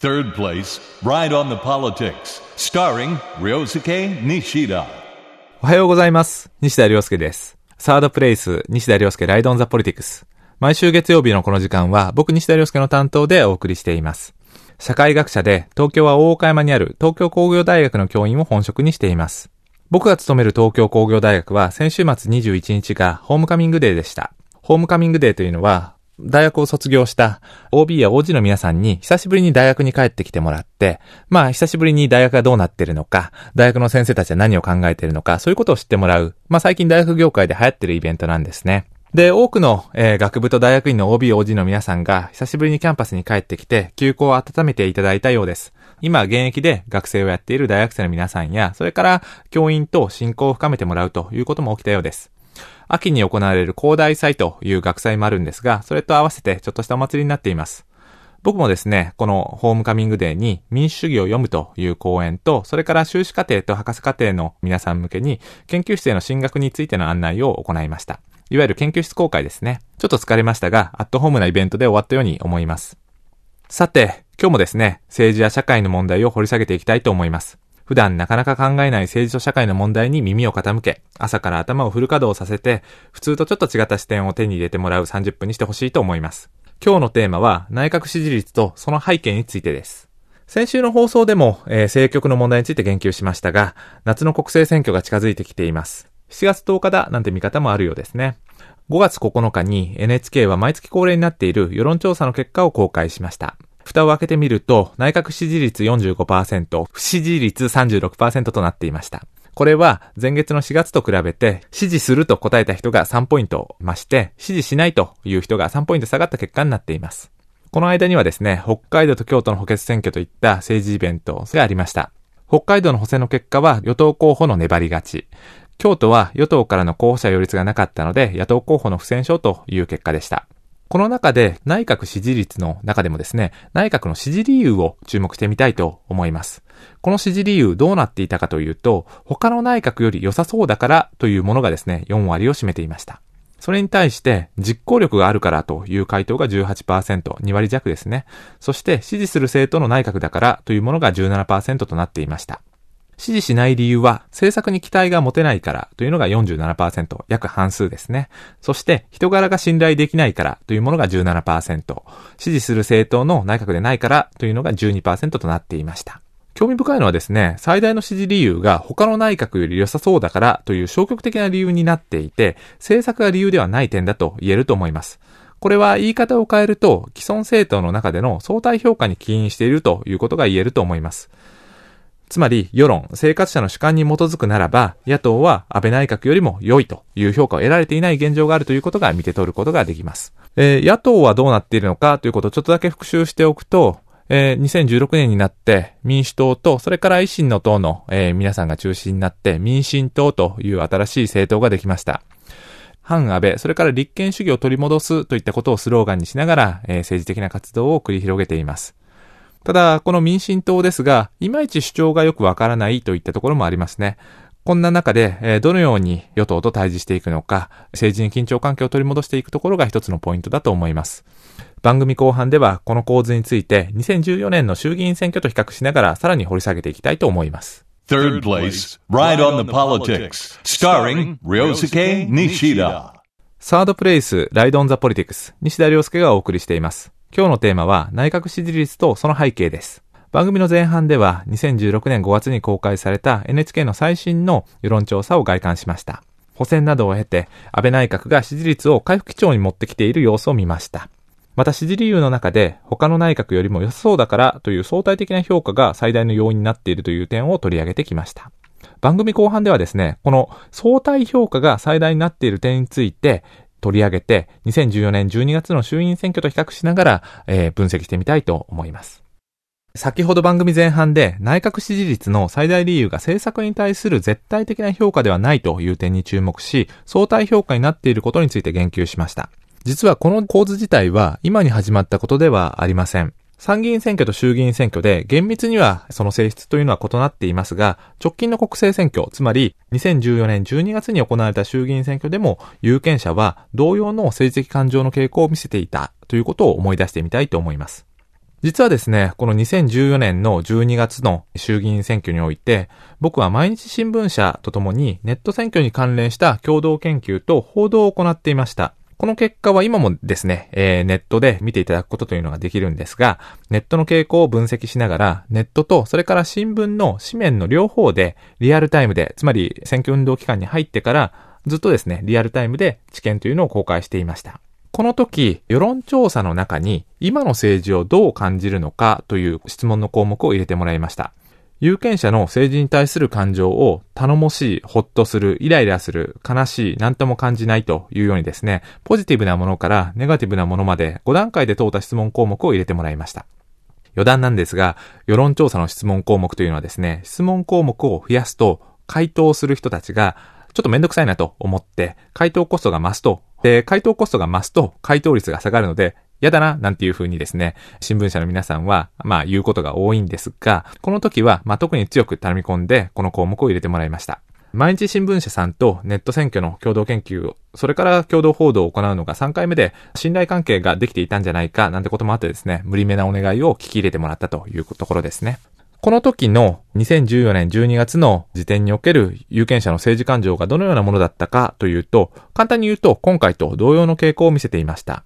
Third place, Ride on the Politics, starring Ryosuke Nishida. おはようございます。西田亮介です。サードプレイス、西田亮介ライドオンザポリティクス。毎週月曜日のこの時間は、僕西田亮介の担当でお送りしています。社会学者で、東京は大岡山にある東京工業大学の教員を本職にしています。僕が勤める東京工業大学は、先週末21日がホームカミングデーでした。ホームカミングデーというのは、大学を卒業した OB や OG の皆さんに久しぶりに大学に帰ってきてもらって、まあ久しぶりに大学がどうなってるのか、大学の先生たちは何を考えてるのか、そういうことを知ってもらう、まあ最近大学業界で流行ってるイベントなんですね。で、多くの、えー学部と大学院の OB、OG の皆さんが久しぶりにキャンパスに帰ってきて、休校を温めていただいたようです。今、現役で学生をやっている大学生の皆さんや、それから教員と親交を深めてもらうということも起きたようです。秋に行われる広大祭という学祭もあるんですが、それと合わせてちょっとしたお祭りになっています。僕もですね、このホームカミングデーに民主主義を読むという講演と、それから修士課程と博士課程の皆さん向けに研究室への進学についての案内を行いました。いわゆる研究室公開ですね。ちょっと疲れましたが、アットホームなイベントで終わったように思います。さて、今日もですね、政治や社会の問題を掘り下げていきたいと思います。普段なかなか考えない政治と社会の問題に耳を傾け、朝から頭をフル稼働させて、普通とちょっと違った視点を手に入れてもらう30分にしてほしいと思います。今日のテーマは内閣支持率とその背景についてです。先週の放送でも、えー政局の問題について言及しましたが、夏の国政選挙が近づいてきています。7月10日だなんて見方もあるようですね。5月9日に NHK は毎月恒例になっている世論調査の結果を公開しました。蓋を開けてみると、内閣支持率45%、不支持率36%となっていました。これは前月の4月と比べて、支持すると答えた人が3ポイント増して、支持しないという人が3ポイント下がった結果になっています。この間にはですね、北海道と京都の補欠選挙といった政治イベントがありました。北海道の補選の結果は与党候補の粘り勝ち。京都は与党からの候補者擁立がなかったので、野党候補の不戦勝という結果でした。この中で内閣支持率の中でもですね、内閣の支持理由を注目してみたいと思います。この支持理由どうなっていたかというと、他の内閣より良さそうだからというものがですね、4割を占めていました。それに対して、実行力があるからという回答が18%、2割弱ですね。そして、支持する政党の内閣だからというものが17%となっていました。支持しない理由は、政策に期待が持てないからというのが47%、約半数ですね。そして、人柄が信頼できないからというものが17%、支持する政党の内閣でないからというのが12%となっていました。興味深いのはですね、最大の支持理由が他の内閣より良さそうだからという消極的な理由になっていて、政策が理由ではない点だと言えると思います。これは言い方を変えると、既存政党の中での相対評価に起因しているということが言えると思います。つまり、世論、生活者の主観に基づくならば、野党は安倍内閣よりも良いという評価を得られていない現状があるということが見て取ることができます。えー野党はどうなっているのかということをちょっとだけ復習しておくと、えー2016年になって民主党と、それから維新の党の、えー皆さんが中心になって民進党という新しい政党ができました。反安倍、それから立憲主義を取り戻すといったことをスローガンにしながら、えー政治的な活動を繰り広げています。ただ、この民進党ですが、いまいち主張がよくわからないといったところもありますね。こんな中で、えーどのように与党と対峙していくのか、政治に緊張関係を取り戻していくところが一つのポイントだと思います。番組後半では、この構図について、2014年の衆議院選挙と比較しながら、さらに掘り下げていきたいと思います。Third place, Ride on the Politics, starring Ryosuke Nishida. サードプレイス、ライドオンザポリティクス、西田亮介がお送りしています。今日のテーマは、内閣支持率とその背景です。番組の前半では、2016年5月に公開された NHK の最新の世論調査を外観しました。補選などを経て、安倍内閣が支持率を回復基調に持ってきている様子を見ました。また支持理由の中で、他の内閣よりも良さそうだからという相対的な評価が最大の要因になっているという点を取り上げてきました。番組後半ではですね、この相対評価が最大になっている点について取り上げて、2014年12月の衆院選挙と比較しながら、えー分析してみたいと思います。先ほど番組前半で内閣支持率の最大理由が政策に対する絶対的な評価ではないという点に注目し、相対評価になっていることについて言及しました。実はこの構図自体は今に始まったことではありません。参議院選挙と衆議院選挙で厳密にはその性質というのは異なっていますが、直近の国政選挙、つまり2014年12月に行われた衆議院選挙でも有権者は同様の政治的感情の傾向を見せていたということを思い出してみたいと思います。実はですね、この2014年の12月の衆議院選挙において、僕は毎日新聞社とともにネット選挙に関連した共同研究と報道を行っていました。この結果は今もですね、えー、ネットで見ていただくことというのができるんですが、ネットの傾向を分析しながら、ネットとそれから新聞の紙面の両方でリアルタイムで、つまり選挙運動期間に入ってからずっとですね、リアルタイムで知見というのを公開していました。この時、世論調査の中に今の政治をどう感じるのかという質問の項目を入れてもらいました。有権者の政治に対する感情を頼もしい、ほっとする、イライラする、悲しい、何とも感じないというようにですね、ポジティブなものからネガティブなものまで5段階で問うた質問項目を入れてもらいました。余談なんですが、世論調査の質問項目というのはですね、質問項目を増やすと、回答する人たちがちょっとめんどくさいなと思って、回答コストが増すと、で、回答コストが増すと、回答率が下がるので、嫌だな、なんていう風にですね、新聞社の皆さんは、まあ言うことが多いんですが、この時は、まあ特に強く頼み込んで、この項目を入れてもらいました。毎日新聞社さんとネット選挙の共同研究を、それから共同報道を行うのが3回目で信頼関係ができていたんじゃないかなんてこともあってですね、無理めなお願いを聞き入れてもらったというところですね。この時の2014年12月の時点における有権者の政治感情がどのようなものだったかというと、簡単に言うと今回と同様の傾向を見せていました。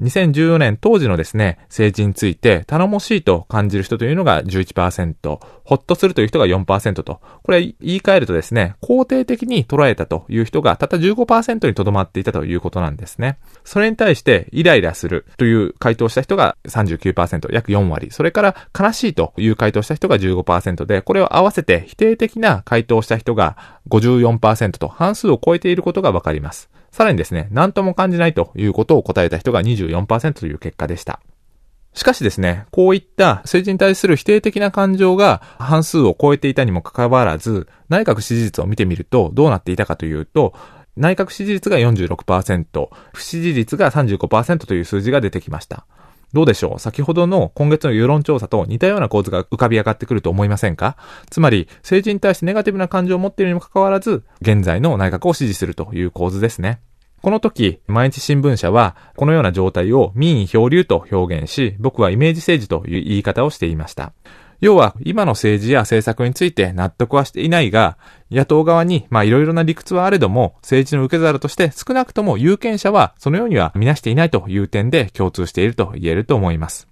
2014年当時のですね、政治について頼もしいと感じる人というのが11%、ほっとするという人が4%と、これ言い換えるとですね、肯定的に捉えたという人がたった15%にとどまっていたということなんですね。それに対してイライラするという回答した人が39%、約4割。それから悲しいという回答した人が15%で、これを合わせて否定的な回答した人が54%と半数を超えていることがわかります。さらにですね、何とも感じないということを答えた人が24%という結果でした。しかしですね、こういった政治に対する否定的な感情が半数を超えていたにもかかわらず、内閣支持率を見てみるとどうなっていたかというと、内閣支持率が46%、不支持率が35%という数字が出てきました。どうでしょう？先ほどの今月の世論調査と似たような構図が浮かび上がってくると思いませんか？つまり、政治に対してネガティブな感情を持っているにもかかわらず、現在の内閣を支持するという構図ですね。この時、毎日新聞社は、このような状態を民意漂流と表現し、僕はイメージ政治という言い方をしていました。要は、今の政治や政策について納得はしていないが、野党側に、まあいろいろな理屈はあれども、政治の受け皿として少なくとも有権者はそのようには見なしていないという点で共通していると言えると思います。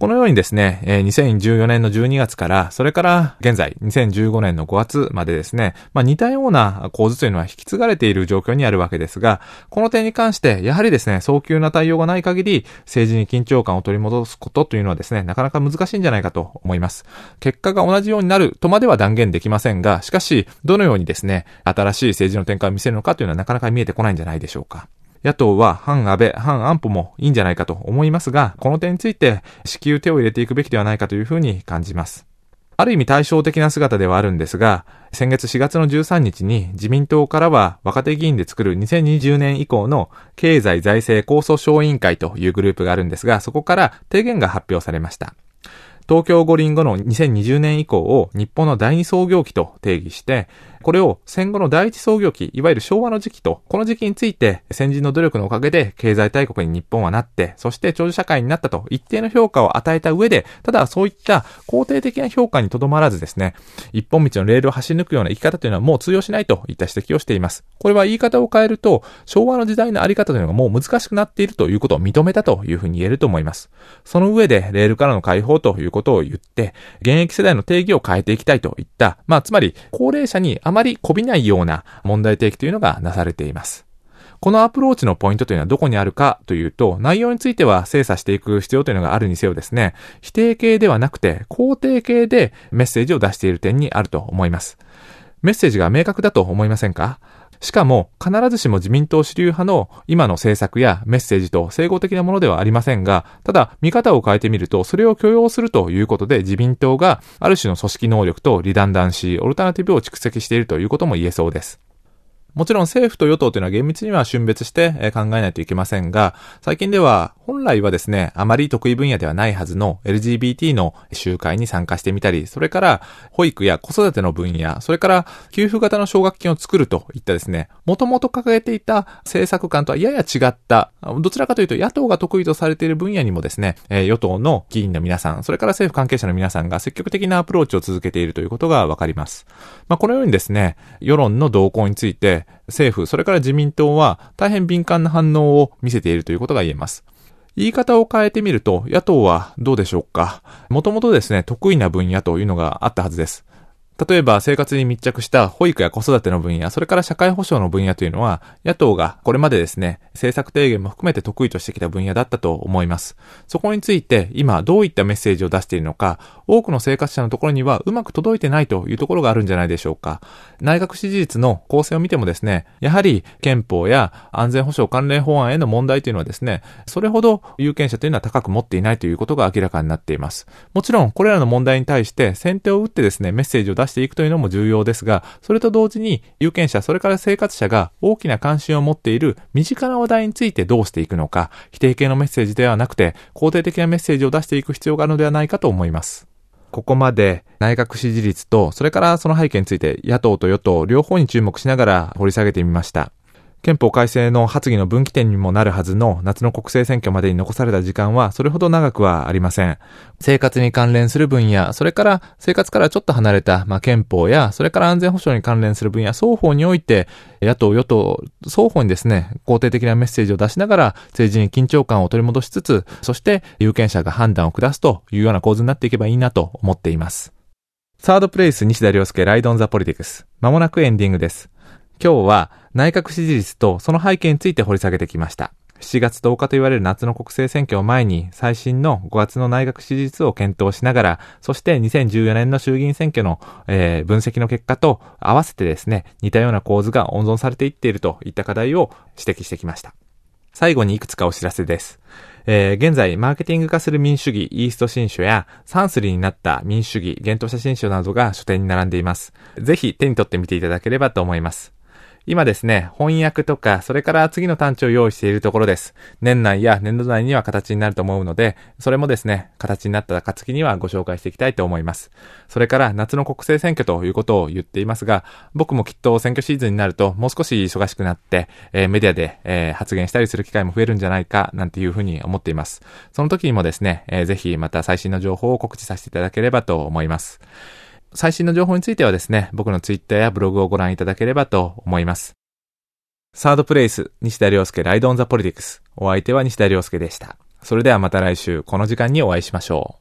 このようにですね、2014年の12月から、それから現在、2015年の5月までですね、まあ似たような構図というのは引き継がれている状況にあるわけですが、この点に関して、やはりですね、早急な対応がない限り、政治に緊張感を取り戻すことというのはですね、なかなか難しいんじゃないかと思います。結果が同じようになるとまでは断言できませんが、しかし、どのようにですね、新しい政治の展開を見せるのかというのはなかなか見えてこないんじゃないでしょうか。野党は反安倍、反安保もいいんじゃないかと思いますが、この点について至急手を入れていくべきではないかというふうに感じます。ある意味対照的な姿ではあるんですが、先月4月の13日に自民党からは若手議員で作る2020年以降の経済財政構想小委員会というグループがあるんですが、そこから提言が発表されました。東京五輪後の2020年以降を日本の第二創業期と定義して、これを戦後の第一創業期、いわゆる昭和の時期と、この時期について先人の努力のおかげで経済大国に日本はなって、そして長寿社会になったと一定の評価を与えた上で、ただそういった肯定的な評価にとどまらずですね、一本道のレールを走り抜くような生き方というのはもう通用しないといった指摘をしています。これは言い方を変えると、昭和の時代のあり方というのがもう難しくなっているということを認めたというふうに言えると思います。その上で、レールからの解放ということを言って、現役世代の定義を変えていきたいといった、まあ、つまり、高齢者にあまりこびないような問題提起というのがなされています。このアプローチのポイントというのはどこにあるかというと、内容については精査していく必要というのがあるにせよですね、否定形ではなくて肯定形でメッセージを出している点にあると思います。メッセージが明確だと思いませんか？しかも、必ずしも自民党主流派の今の政策やメッセージと整合的なものではありませんが、ただ、見方を変えてみると、それを許容するということで、自民党がある種の組織能力とリダンダンシー、オルタナティブを蓄積しているということも言えそうです。もちろん政府と与党というのは厳密には春別して考えないといけませんが、最近では本来はですね、あまり得意分野ではないはずの LGBT の集会に参加してみたり、それから保育や子育ての分野、それから給付型の奨学金を作るといったですね、もともと掲げていた政策観とはやや違った、どちらかというと野党が得意とされている分野にもですね、与党の議員の皆さん、それから政府関係者の皆さんが積極的なアプローチを続けているということがわかります。まあ、このようにですね、世論の動向について、政府、それから自民党は大変敏感な反応を見せているということが言えます。言い方を変えてみると、野党はどうでしょうか。もともとですね、得意な分野というのがあったはずです。例えば生活に密着した保育や子育ての分野、それから社会保障の分野というのは、野党がこれまでですね、政策提言も含めて得意としてきた分野だったと思います。そこについて今どういったメッセージを出しているのか、多くの生活者のところにはうまく届いてないというところがあるんじゃないでしょうか。内閣支持率の構成を見てもですね、やはり憲法や安全保障関連法案への問題というのはですね、それほど有権者というのは高く持っていないということが明らかになっています。もちろんこれらの問題に対して先手を打ってですね、メッセージを出していくというのも重要ですが、それと同時に有権者、それから生活者が大きな関心を持っている身近な話題についてどうしていくのか、否定系のメッセージではなくて、肯定的なメッセージを出していく必要があるのではないかと思います。ここまで内閣支持率と、それからその背景について野党と与党両方に注目しながら掘り下げてみました。憲法改正の発議の分岐点にもなるはずの夏の国政選挙までに残された時間はそれほど長くはありません。生活に関連する分野、それから生活からちょっと離れた、まあ、憲法や、それから安全保障に関連する分野、双方において、野党、与党、双方にですね、肯定的なメッセージを出しながら、政治に緊張感を取り戻しつつ、そして有権者が判断を下すというような構図になっていけばいいなと思っています。サードプレイス西田亮介ライドオンザポリティクス。まもなくエンディングです。今日は内閣支持率とその背景について掘り下げてきました。7月10日と言われる夏の国政選挙を前に最新の5月の内閣支持率を検討しながら、そして2014年の衆議院選挙の、えー、分析の結果と合わせてですね、似たような構図が温存されていっているといった課題を指摘してきました。最後にいくつかお知らせです。えー、現在、マーケティング化する民主主義、イースト新書や、サンスリーになった民主主義、幻冬写真書などが書店に並んでいます。ぜひ手に取ってみていただければと思います。今ですね、翻訳とか、それから次の単調を用意しているところです。年内や年度内には形になると思うので、それもですね、形になった暁にはご紹介していきたいと思います。それから夏の国政選挙ということを言っていますが、僕もきっと選挙シーズンになるともう少し忙しくなって、えー、メディアで、えー、発言したりする機会も増えるんじゃないか、なんていうふうに思っています。その時にもですね、えー、ぜひまた最新の情報を告知させていただければと思います。最新の情報についてはですね、僕のツイッターやブログをご覧いただければと思います。サードプレイス、西田亮介ライドオンザポリティクス。お相手は西田亮介でした。それではまた来週、この時間にお会いしましょう。